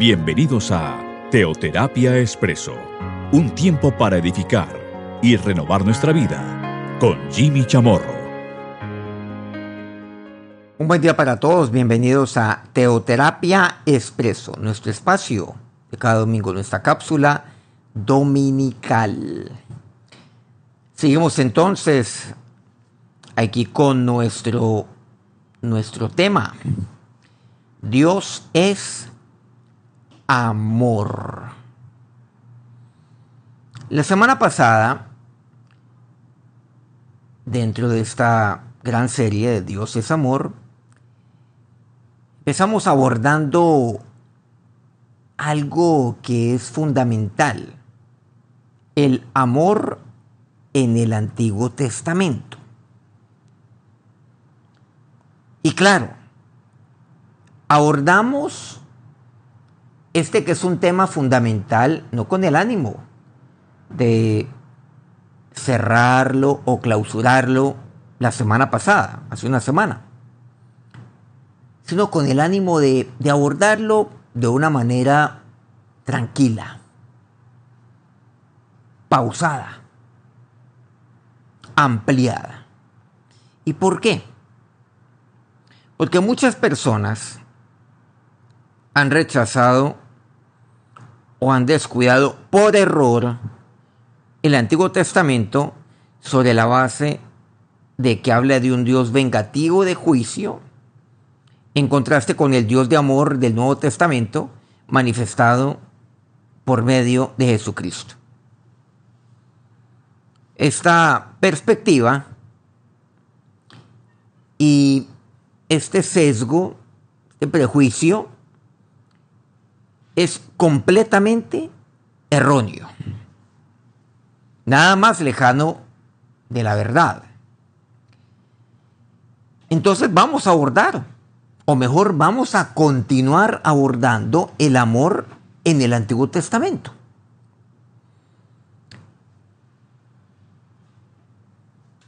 Bienvenidos a Teoterapia Expreso, un tiempo para edificar y renovar nuestra vida con Jimmy Chamorro. Un buen día para todos, bienvenidos a Teoterapia Expreso, nuestro espacio de cada domingo, nuestra cápsula dominical. Seguimos entonces aquí con nuestro, nuestro tema. Dios es amor. La semana pasada, dentro de esta gran serie de Dios es amor, empezamos abordando algo que es fundamental, el amor en el Antiguo Testamento. Y claro, abordamos este que es un tema fundamental, no con el ánimo de cerrarlo o clausurarlo la semana pasada, hace una semana, sino con el ánimo de, abordarlo de una manera tranquila, pausada, ampliada. ¿Y por qué? Porque muchas personas han rechazado o han descuidado por error el Antiguo Testamento sobre la base de que habla de un Dios vengativo de juicio, en contraste con el Dios de amor del Nuevo Testamento manifestado por medio de Jesucristo. Esta perspectiva y este sesgo, este prejuicio, es completamente erróneo. Nada más lejano de la verdad. Entonces vamos a abordar, o mejor vamos a continuar abordando el amor en el Antiguo Testamento.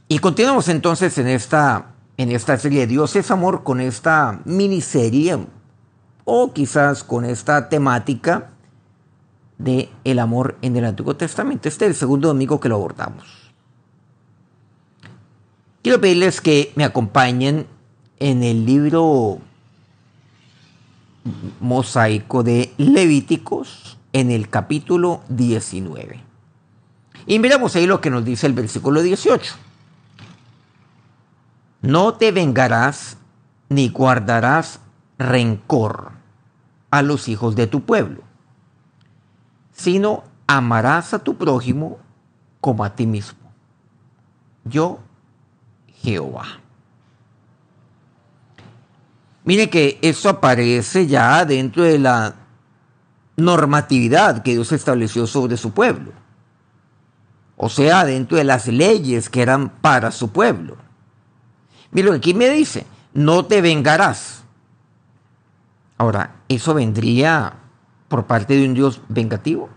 Y continuamos entonces en esta, en esta serie de Dios es Amor con esta miniserie o quizás con esta temática de el amor en el Antiguo Testamento. Este es el segundo domingo que lo abordamos. Quiero pedirles que me acompañen en el libro mosaico de Levíticos en el capítulo 19. Y miramos ahí lo que nos dice el versículo 18. No te vengarás ni guardarás rencor a los hijos de tu pueblo, sino amarás a tu prójimo como a ti mismo. Yo, Jehová. Mire que eso aparece ya dentro de la normatividad que Dios estableció sobre su pueblo. O sea, dentro de las leyes que eran para su pueblo. Mire aquí me dice, no te vengarás Ahora, ¿eso vendría por parte de un Dios vengativo?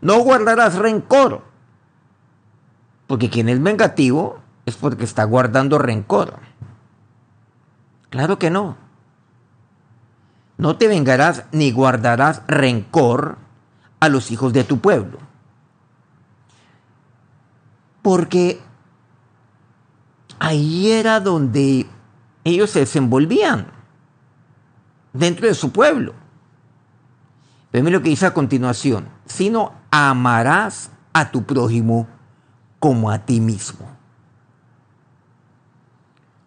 No guardarás rencor, porque quien es vengativo es porque está guardando rencor. Claro que no. No te vengarás ni guardarás rencor a los hijos de tu pueblo. Porque ahí era donde ellos se desenvolvían dentro de su pueblo. Pero lo que dice a continuación, sino amarás a tu prójimo como a ti mismo.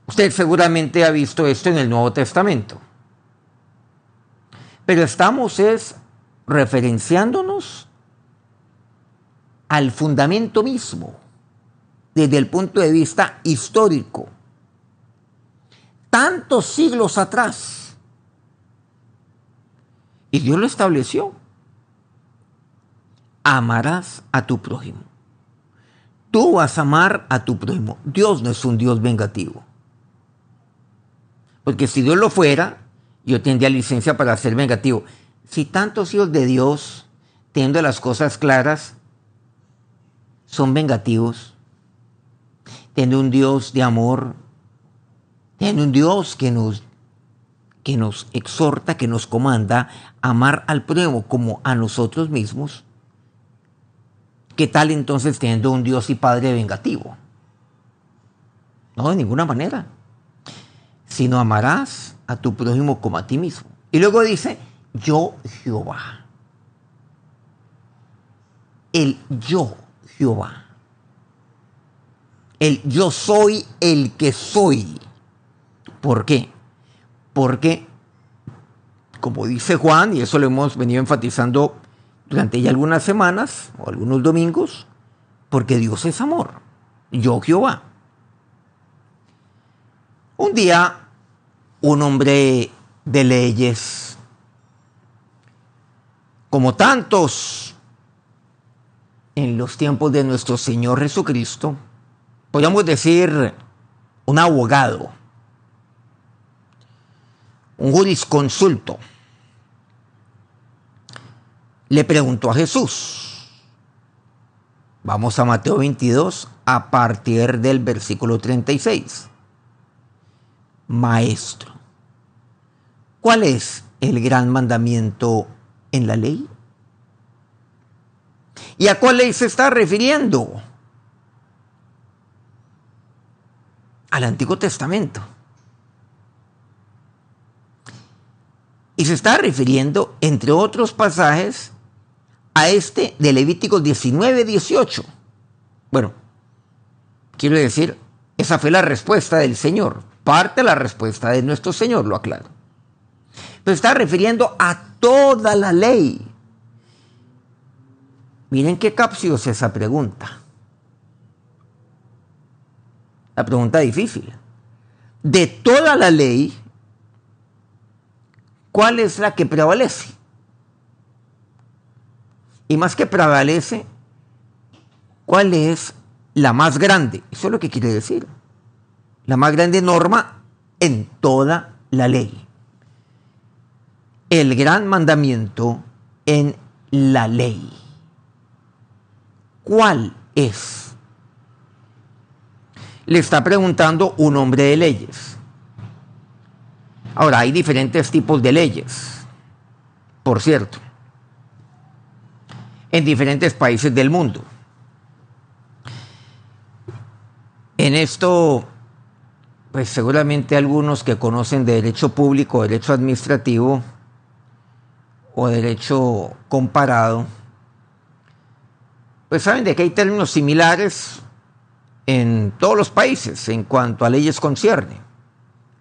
Usted seguramente ha visto esto en el Nuevo Testamento. Pero estamos es referenciándonos al fundamento mismo, desde el punto de vista histórico. Tantos siglos atrás y Dios lo estableció. Amarás a tu prójimo. Tú vas a amar a tu prójimo. Dios no es un Dios vengativo. Porque si Dios lo fuera, yo tendría licencia para ser vengativo. Si tantos hijos de Dios, teniendo las cosas claras, son vengativos, tiene un Dios de amor, tiene un Dios que nos que nos exhorta, que nos comanda amar al prójimo como a nosotros mismos, ¿qué tal entonces teniendo un Dios y Padre vengativo? No, de ninguna manera. Sino amarás a tu prójimo como a ti mismo. Y luego dice, yo Jehová. El yo Jehová. El yo soy el que soy. ¿Por qué? Porque, como dice Juan, y eso lo hemos venido enfatizando durante ya algunas semanas o algunos domingos, porque Dios es amor. Yo Jehová. Un día, un hombre de leyes, como tantos en los tiempos de nuestro Señor Jesucristo, podríamos decir un abogado, un jurisconsulto, le preguntó a Jesús. Vamos a Mateo 22 a partir del versículo 36. Maestro, ¿cuál es el gran mandamiento en la ley? ¿Y a cuál ley se está refiriendo? Al Antiguo Testamento. Y se está refiriendo, entre otros pasajes, a este de Levíticos 19, 18. Bueno, quiero decir, esa fue la respuesta del Señor. Parte de la respuesta de nuestro Señor, lo aclaro. Pero está refiriendo a toda la ley. Miren qué capciosa esa pregunta. La pregunta difícil. De toda la ley, ¿cuál es la que prevalece? Y más que prevalece, ¿cuál es la más grande? Eso es lo que quiere decir. La más grande norma en toda la ley. El gran mandamiento en la ley. ¿Cuál es? Le está preguntando un hombre de leyes. Ahora, hay diferentes tipos de leyes, por cierto, en diferentes países del mundo. En esto, pues seguramente algunos que conocen de derecho público, derecho administrativo o derecho comparado, pues saben de que hay términos similares en todos los países en cuanto a leyes concierne.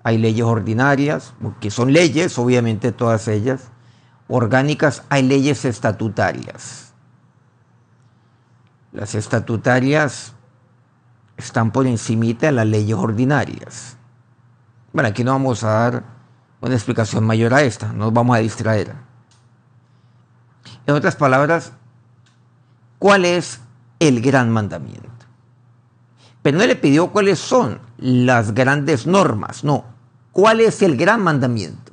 Hay leyes ordinarias, que son leyes, obviamente todas ellas, orgánicas, hay leyes estatutarias. Las estatutarias están por encimita de las leyes ordinarias. Bueno, aquí no vamos a dar una explicación mayor a esta, nos vamos a distraer. En otras palabras, ¿cuál es el gran mandamiento? Pero no le pidió cuáles son las grandes normas, no. ¿Cuál es el gran mandamiento?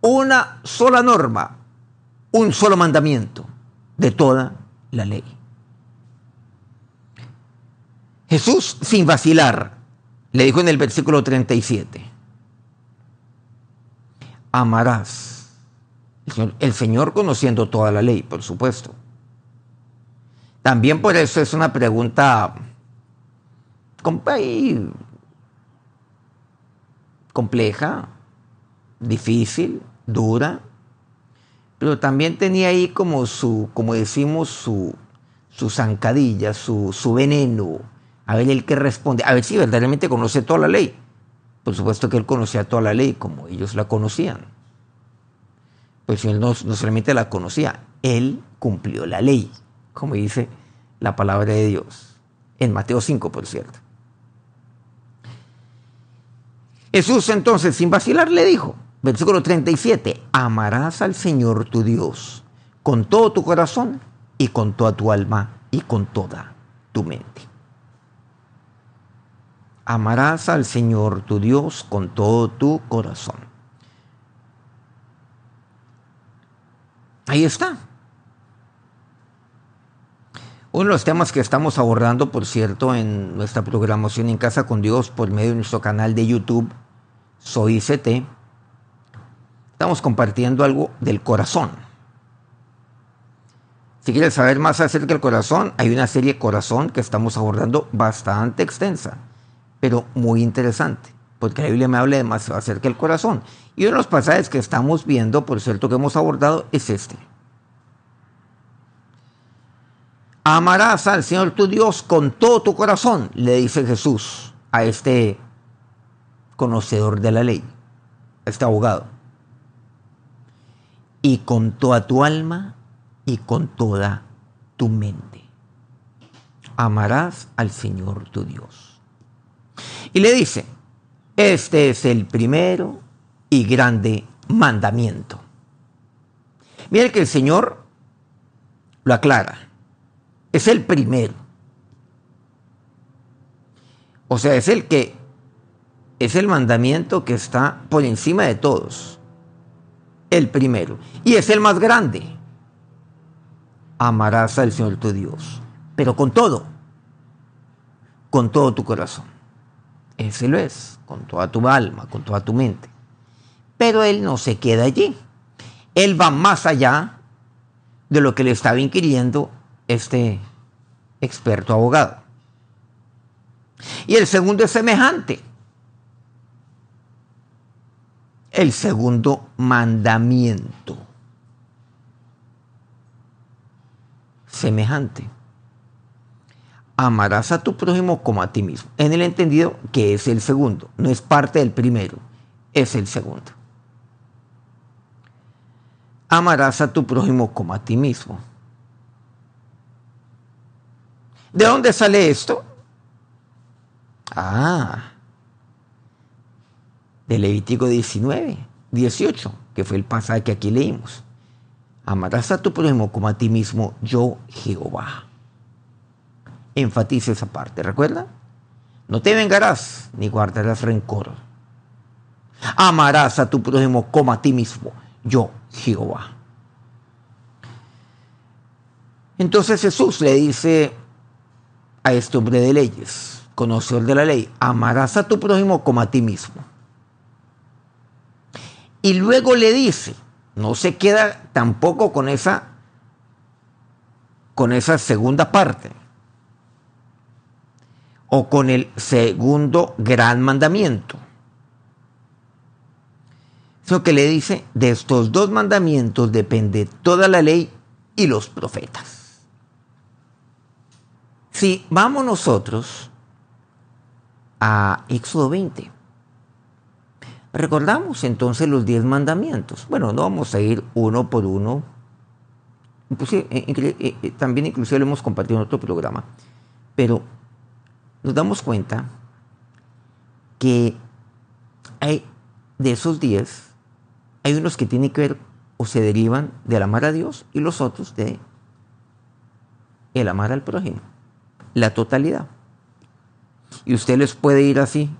Una sola norma, un solo mandamiento de toda la ley. Jesús, sin vacilar, le dijo en el versículo 37, amarás. El Señor, el Señor conociendo toda la ley, por supuesto. También por eso es una pregunta compleja, difícil, dura, pero también tenía ahí como su, como decimos, su, su zancadilla, su, su veneno, a ver el que responde, a ver si verdaderamente conoce toda la ley. Por supuesto que él conocía toda la ley como ellos la conocían. Pues él no, no solamente la conocía, él cumplió la ley, como dice la palabra de Dios. En Mateo 5, por cierto. Jesús entonces, sin vacilar, le dijo, versículo 37, amarás al Señor tu Dios con todo tu corazón y con toda tu alma y con toda tu mente. Amarás al Señor tu Dios con todo tu corazón. Ahí está. Uno de los temas que estamos abordando, por cierto, en nuestra programación en Casa con Dios por medio de nuestro canal de YouTube, Soy CT, Estamos compartiendo algo del corazón. Si quieres saber más acerca del corazón, hay una serie Corazón que estamos abordando bastante extensa, pero muy interesante, porque la Biblia me habla demasiado acerca del corazón. Y uno de los pasajes que estamos viendo, por cierto, que hemos abordado, es este. Amarás al Señor tu Dios con todo tu corazón, le dice Jesús a este conocedor de la ley, a este abogado. Y con toda tu alma y con toda tu mente. Amarás al Señor tu Dios. Y le dice, este es el primero y grande mandamiento. Mire que el Señor lo aclara. Es el primero. O sea, es el que es el mandamiento que está por encima de todos. El primero. Y es el más grande amarás al Señor tu Dios, pero con todo, con todo tu corazón. Ese lo es, con toda tu alma, con toda tu mente. Pero Él no se queda allí. Él va más allá de lo que le estaba inquiriendo este experto abogado. Y el segundo es semejante. El segundo mandamiento. semejante. Amarás a tu prójimo como a ti mismo. En el entendido que es el segundo, no es parte del primero, es el segundo. Amarás a tu prójimo como a ti mismo. ¿De dónde sale esto? Ah, de Levítico 19, 18, que fue el pasaje que aquí leímos. Amarás a tu prójimo como a ti mismo, yo Jehová. Enfatiza esa parte, ¿recuerda? No te vengarás ni guardarás rencor. Amarás a tu prójimo como a ti mismo, yo Jehová. Entonces Jesús le dice a este hombre de leyes, conocedor de la ley, amarás a tu prójimo como a ti mismo. Y luego le dice, no se queda tampoco con esa con esa segunda parte o con el segundo gran mandamiento. Eso que le dice, de estos dos mandamientos depende toda la ley y los profetas. Si vamos nosotros a Éxodo 20, Recordamos entonces los diez mandamientos. Bueno, no vamos a ir uno por uno. Eh, eh, eh, también inclusive lo hemos compartido en otro programa. Pero nos damos cuenta que hay de esos diez, hay unos que tienen que ver o se derivan del amar a Dios y los otros de el amar al prójimo. La totalidad. Y usted les puede ir así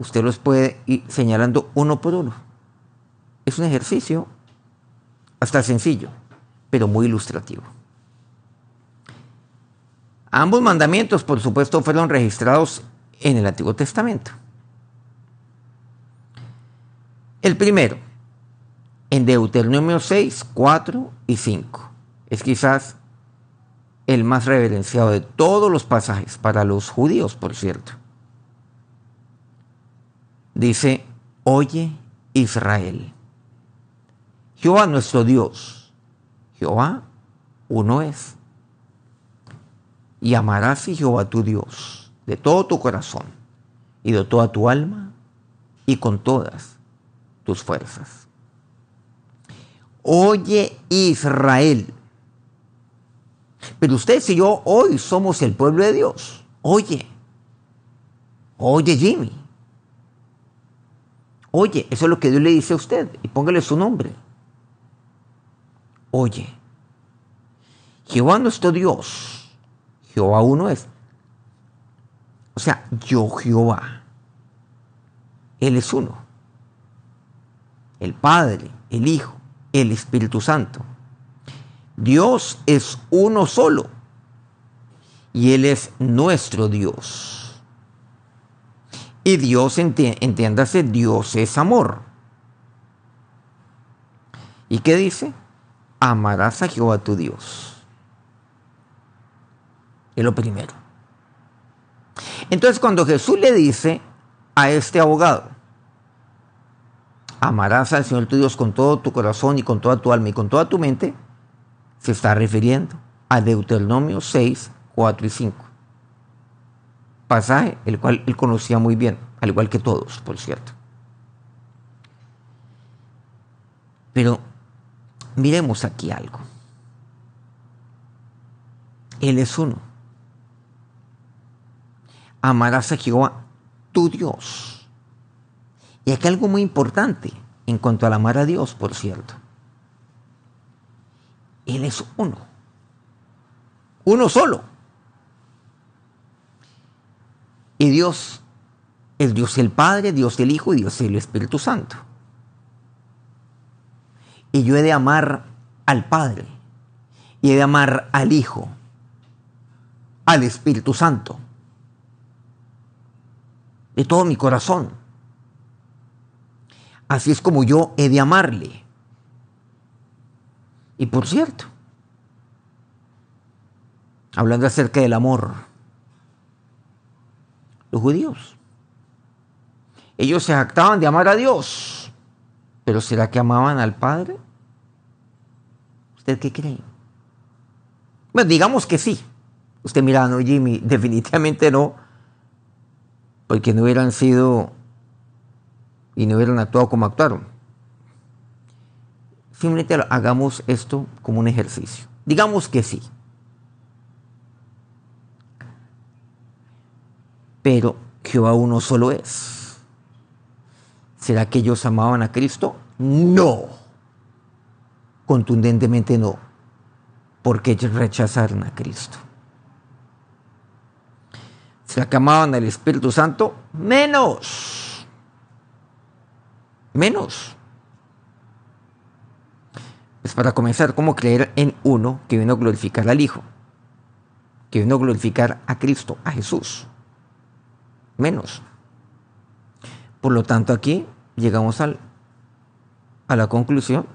usted los puede ir señalando uno por uno. Es un ejercicio hasta sencillo, pero muy ilustrativo. Ambos mandamientos, por supuesto, fueron registrados en el Antiguo Testamento. El primero, en Deuteronomio 6, 4 y 5. Es quizás el más reverenciado de todos los pasajes, para los judíos, por cierto dice, oye Israel, Jehová nuestro Dios, Jehová uno es. Y amarás a Jehová tu Dios de todo tu corazón y de toda tu alma y con todas tus fuerzas. Oye Israel. Pero usted y yo hoy somos el pueblo de Dios. Oye. Oye Jimmy. Oye, eso es lo que Dios le dice a usted y póngale su nombre. Oye, Jehová nuestro Dios, Jehová uno es. O sea, yo Jehová. Él es uno. El Padre, el Hijo, el Espíritu Santo. Dios es uno solo. Y Él es nuestro Dios. Y Dios, entiéndase, Dios es amor. ¿Y qué dice? Amarás a Jehová tu Dios. Es lo primero. Entonces cuando Jesús le dice a este abogado, amarás al Señor tu Dios con todo tu corazón y con toda tu alma y con toda tu mente, se está refiriendo a Deuteronomio 6, 4 y 5. Pasaje el cual él conocía muy bien, al igual que todos, por cierto. Pero miremos aquí algo. Él es uno. Amarás a Jehová, tu Dios. Y aquí algo muy importante en cuanto al amar a Dios, por cierto. Él es uno. Uno solo. Y Dios es Dios el Padre, Dios el Hijo y Dios el Espíritu Santo. Y yo he de amar al Padre. Y he de amar al Hijo. Al Espíritu Santo. De todo mi corazón. Así es como yo he de amarle. Y por cierto, hablando acerca del amor, los judíos, ellos se jactaban de amar a Dios, pero ¿será que amaban al Padre? ¿Usted qué cree? Bueno, digamos que sí. Usted mira, no, Jimmy, definitivamente no, porque no hubieran sido y no hubieran actuado como actuaron. Simplemente hagamos esto como un ejercicio. Digamos que sí. Pero Jehová uno solo es. ¿Será que ellos amaban a Cristo? No. Contundentemente no. Porque ellos rechazaron a Cristo. ¿Será que amaban al Espíritu Santo? Menos. Menos. Es para comenzar, ¿cómo creer en uno que vino a glorificar al Hijo? Que vino a glorificar a Cristo, a Jesús. Menos. Por lo tanto, aquí llegamos al, a la conclusión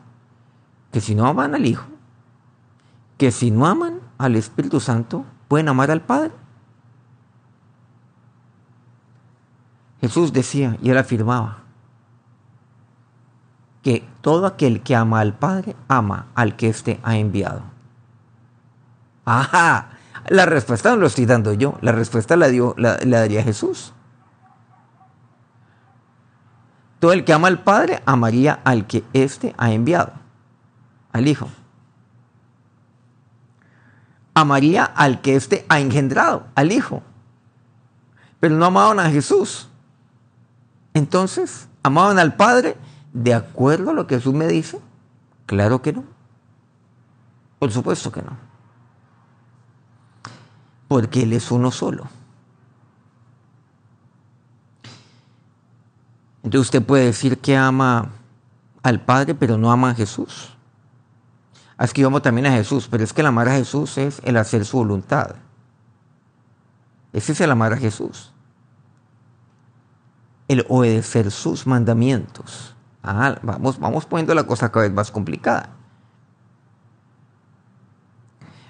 que si no aman al Hijo, que si no aman al Espíritu Santo, pueden amar al Padre. Jesús decía y él afirmaba, que todo aquel que ama al Padre ama al que éste ha enviado. Ajá, la respuesta no lo estoy dando yo, la respuesta la, dio, la, daría Jesús. Todo el que ama al Padre amaría al que éste ha enviado, al Hijo. Amaría al que éste ha engendrado, al Hijo. Pero no amaban a Jesús. Entonces, amaban al Padre ¿De acuerdo a lo que Jesús me dice? Claro que no. Por supuesto que no. Porque Él es uno solo. Entonces usted puede decir que ama al Padre, pero no ama a Jesús. Es que yo amo también a Jesús, pero es que el amar a Jesús es el hacer su voluntad. Ese es el amar a Jesús. El obedecer sus mandamientos. Vamos, vamos poniendo la cosa cada vez más complicada.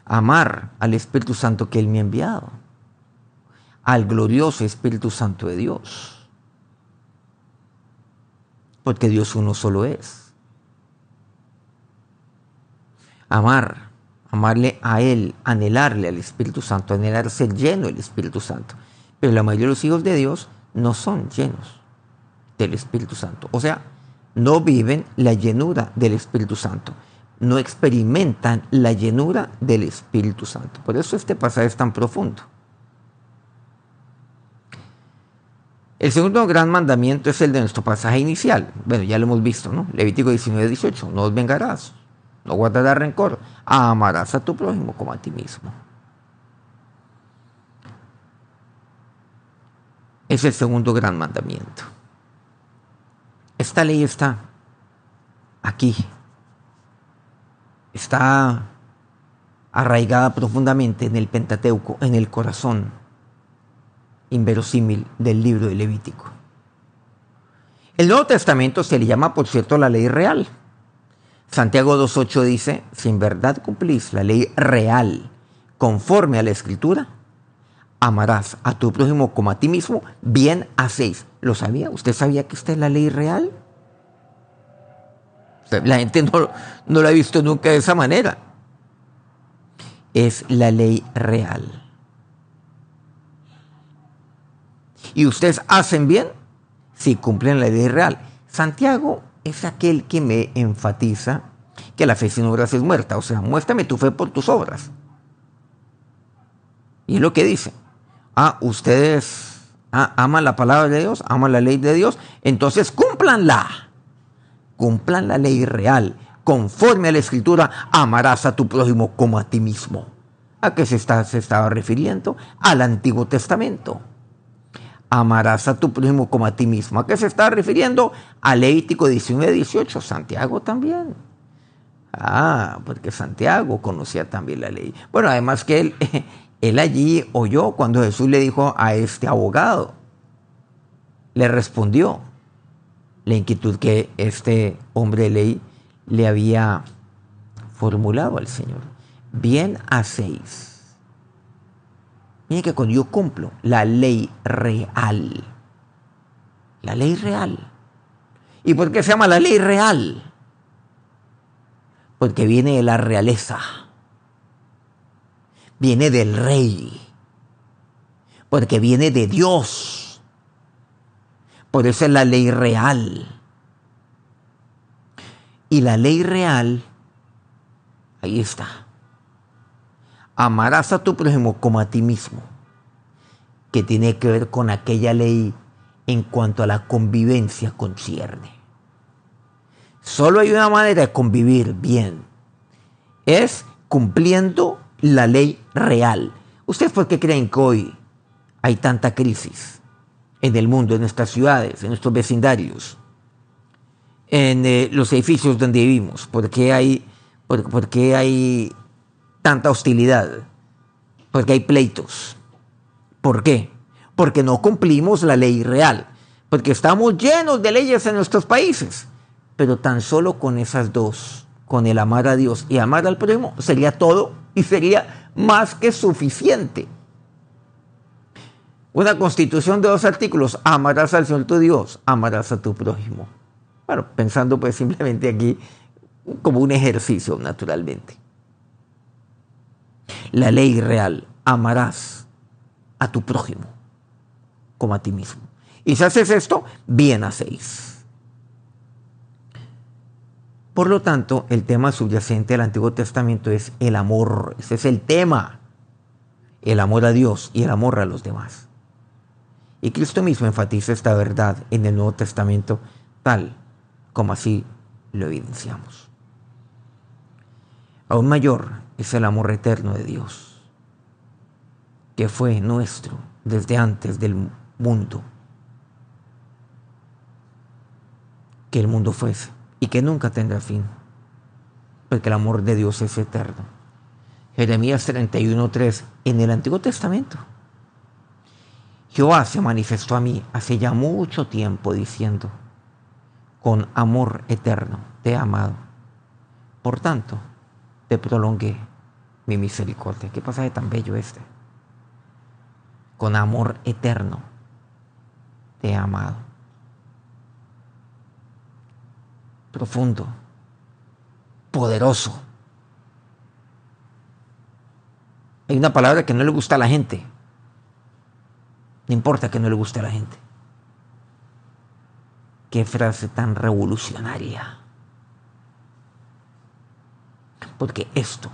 Amar al Espíritu Santo que Él me ha enviado. Al glorioso Espíritu Santo de Dios. Porque Dios uno solo es. Amar, amarle a Él, anhelarle al Espíritu Santo, anhelar ser lleno del Espíritu Santo. Pero la mayoría de los hijos de Dios no son llenos del Espíritu Santo. O sea, no viven la llenura del Espíritu Santo, no experimentan la llenura del Espíritu Santo. Por eso este pasaje es tan profundo. El segundo gran mandamiento es el de nuestro pasaje inicial. Bueno, ya lo hemos visto, ¿no? Levítico 19, 18. No os vengarás, no guardarás rencor, amarás a tu prójimo como a ti mismo. Es el segundo gran mandamiento. Esta ley está aquí. Está arraigada profundamente en el Pentateuco, en el corazón inverosímil del libro de Levítico. El Nuevo Testamento se le llama, por cierto, la ley real. Santiago 2.8 dice, si en verdad cumplís la ley real conforme a la escritura, amarás a tu prójimo como a ti mismo, bien hacéis. ¿Lo sabía? ¿Usted sabía que esta es la ley real? La gente no, no lo ha visto nunca de esa manera. Es la ley real. Y ustedes hacen bien si cumplen la ley real. Santiago es aquel que me enfatiza que la fe sin obras es muerta. O sea, muéstrame tu fe por tus obras. Y es lo que dice. Ah, ustedes ah, aman la palabra de Dios, aman la ley de Dios, entonces cúmplanla. Cumplan la ley real. Conforme a la escritura, amarás a tu prójimo como a ti mismo. ¿A qué se, está, se estaba refiriendo? Al Antiguo Testamento. Amarás a tu prójimo como a ti mismo. ¿A qué se está refiriendo? A Levítico 19, 18. Santiago también. Ah, porque Santiago conocía también la ley. Bueno, además que él, él allí oyó cuando Jesús le dijo a este abogado, le respondió la inquietud que este hombre de ley le había formulado al Señor. Bien hacéis. Miren que cuando yo cumplo la ley real, la ley real. ¿Y por qué se llama la ley real? Porque viene de la realeza viene del rey, porque viene de Dios. Por eso es la ley real. Y la ley real, ahí está. Amarás a tu prójimo como a ti mismo, que tiene que ver con aquella ley en cuanto a la convivencia concierne. Solo hay una manera de convivir bien, es cumpliendo la ley real. ¿Ustedes por qué creen que hoy hay tanta crisis en el mundo, en nuestras ciudades, en nuestros vecindarios, en eh, los edificios donde vivimos? ¿Por qué, hay, por, qué hay tanta hostilidad? ¿Por qué hay pleitos? ¿Por qué? Porque no cumplimos la ley real, porque estamos llenos de leyes en nuestros países, pero tan solo con esas dos, con el amar a Dios y amar al prójimo, sería todo y sería más que suficiente. Una constitución de dos artículos, amarás al Señor tu Dios, amarás a tu prójimo. Bueno, pensando pues simplemente aquí como un ejercicio naturalmente. La ley real, amarás a tu prójimo como a ti mismo. Y si haces esto, bien hacéis. Por lo tanto, el tema subyacente del Antiguo Testamento es el amor. Ese es el tema. El amor a Dios y el amor a los demás. Y Cristo mismo enfatiza esta verdad en el Nuevo Testamento tal como así lo evidenciamos. Aún mayor es el amor eterno de Dios, que fue nuestro desde antes del mundo, que el mundo fuese y que nunca tendrá fin, porque el amor de Dios es eterno. Jeremías 31:3 en el Antiguo Testamento. Jehová se manifestó a mí hace ya mucho tiempo diciendo, con amor eterno te he amado. Por tanto, te prolongué mi misericordia. Qué pasaje tan bello este. Con amor eterno te he amado. Profundo, poderoso. Hay una palabra que no le gusta a la gente. No importa que no le guste a la gente. Qué frase tan revolucionaria. Porque esto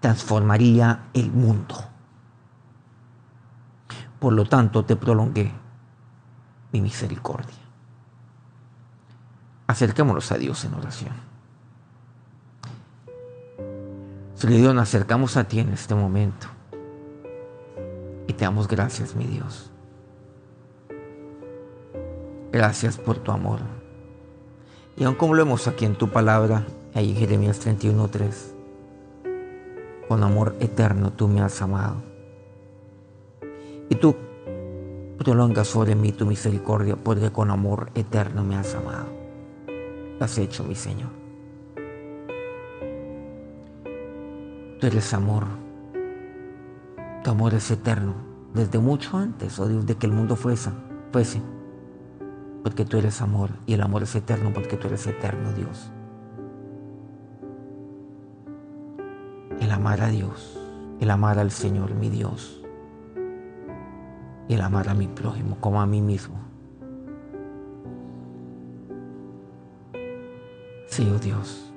transformaría el mundo. Por lo tanto, te prolongué mi misericordia. Acerquémonos a Dios en oración. Señor Dios, nos acercamos a ti en este momento. Y te damos gracias, mi Dios. Gracias por tu amor. Y aun como lo vemos aquí en tu palabra, ahí en Jeremías 31.3, con amor eterno tú me has amado. Y tú prolongas sobre mí tu misericordia, porque con amor eterno me has amado has hecho, mi Señor. Tú eres amor. Tu amor es eterno, desde mucho antes, oh Dios, de que el mundo fuese, fuese. Porque tú eres amor y el amor es eterno porque tú eres eterno, Dios. El amar a Dios, el amar al Señor, mi Dios. Y el amar a mi prójimo como a mí mismo Sí, oh Dios.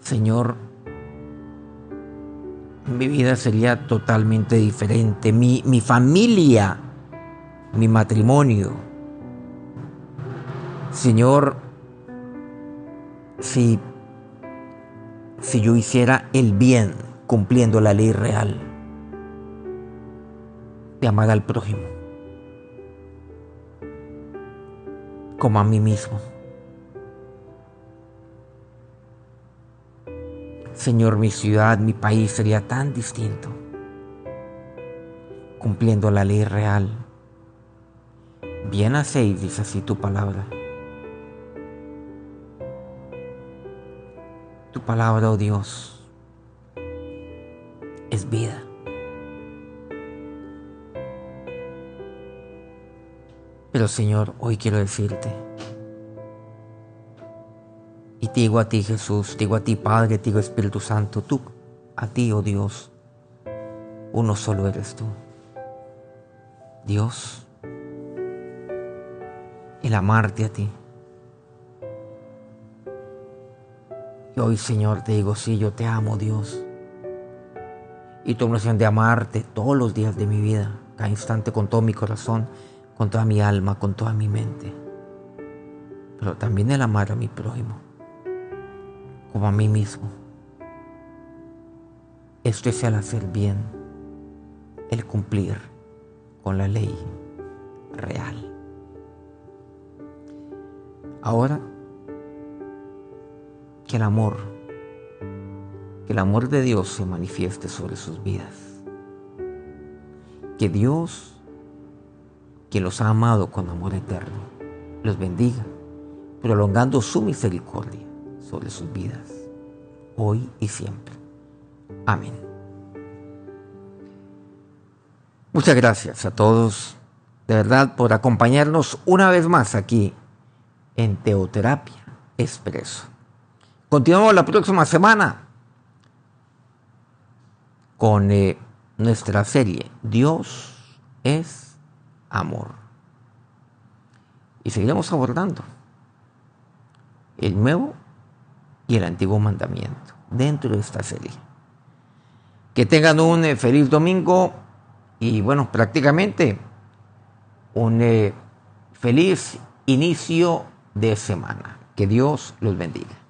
Señor, mi vida sería totalmente diferente. Mi, mi familia, mi matrimonio. Señor, si, si yo hiciera el bien cumpliendo la ley real de amar al prójimo como a mí mismo. Señor, mi ciudad, mi país sería tan distinto, cumpliendo la ley real. Bien hacéis, dice así tu palabra. Tu palabra, oh Dios, es vida. Pero Señor, hoy quiero decirte, y te digo a ti Jesús, digo a ti Padre, te digo Espíritu Santo, tú, a ti, oh Dios, uno solo eres tú. Dios, el amarte a ti. Y hoy, Señor, te digo, sí, yo te amo, Dios. Y tomo la de amarte todos los días de mi vida, cada instante con todo mi corazón, con toda mi alma, con toda mi mente. Pero también el amar a mi prójimo como a mí mismo. Esto es el hacer bien, el cumplir con la ley real. Ahora, que el amor, que el amor de Dios se manifieste sobre sus vidas. Que Dios, que los ha amado con amor eterno, los bendiga, prolongando su misericordia sobre sus vidas, hoy y siempre. Amén. Muchas gracias a todos, de verdad, por acompañarnos una vez más aquí en Teoterapia Expreso. Continuamos la próxima semana con eh, nuestra serie Dios es amor. Y seguiremos abordando el nuevo y el antiguo mandamiento dentro de esta serie. Que tengan un eh, feliz domingo y bueno, prácticamente un eh, feliz inicio de semana. Que Dios los bendiga.